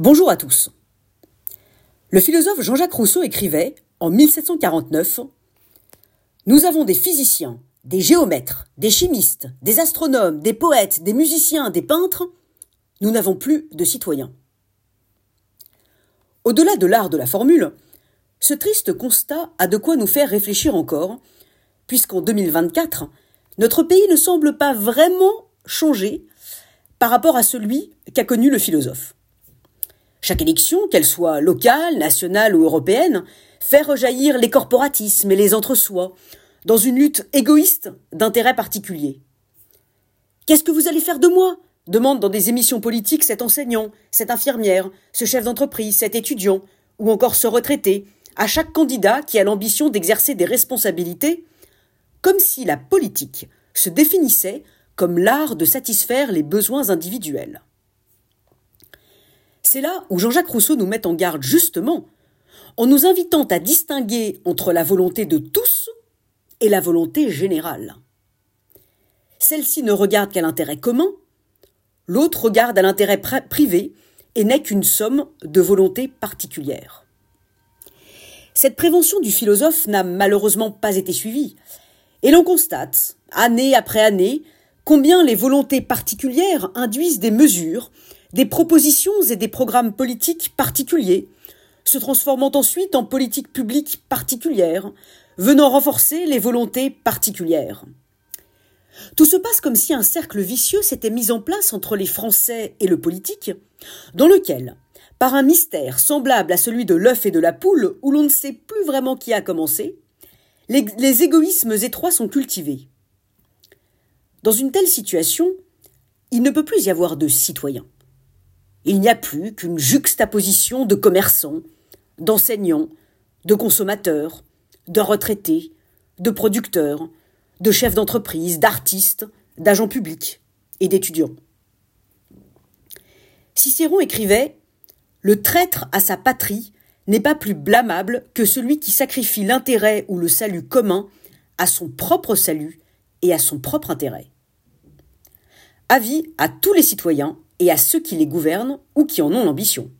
Bonjour à tous. Le philosophe Jean-Jacques Rousseau écrivait, en 1749, Nous avons des physiciens, des géomètres, des chimistes, des astronomes, des poètes, des musiciens, des peintres, nous n'avons plus de citoyens. Au-delà de l'art de la formule, ce triste constat a de quoi nous faire réfléchir encore, puisqu'en 2024, notre pays ne semble pas vraiment changer par rapport à celui qu'a connu le philosophe. Chaque élection, qu'elle soit locale, nationale ou européenne, fait rejaillir les corporatismes et les entre-soi, dans une lutte égoïste d'intérêts particuliers. Qu'est-ce que vous allez faire de moi? demande dans des émissions politiques cet enseignant, cette infirmière, ce chef d'entreprise, cet étudiant, ou encore ce retraité, à chaque candidat qui a l'ambition d'exercer des responsabilités, comme si la politique se définissait comme l'art de satisfaire les besoins individuels. C'est là où Jean-Jacques Rousseau nous met en garde justement, en nous invitant à distinguer entre la volonté de tous et la volonté générale. Celle-ci ne regarde qu'à l'intérêt commun, l'autre regarde à l'intérêt privé et n'est qu'une somme de volontés particulières. Cette prévention du philosophe n'a malheureusement pas été suivie, et l'on constate, année après année, combien les volontés particulières induisent des mesures des propositions et des programmes politiques particuliers, se transformant ensuite en politiques publiques particulières, venant renforcer les volontés particulières. Tout se passe comme si un cercle vicieux s'était mis en place entre les Français et le politique, dans lequel, par un mystère semblable à celui de l'œuf et de la poule, où l'on ne sait plus vraiment qui a commencé, les, les égoïsmes étroits sont cultivés. Dans une telle situation, il ne peut plus y avoir de citoyens. Il n'y a plus qu'une juxtaposition de commerçants, d'enseignants, de consommateurs, de retraités, de producteurs, de chefs d'entreprise, d'artistes, d'agents publics et d'étudiants. Cicéron écrivait Le traître à sa patrie n'est pas plus blâmable que celui qui sacrifie l'intérêt ou le salut commun à son propre salut et à son propre intérêt. Avis à tous les citoyens et à ceux qui les gouvernent ou qui en ont l'ambition.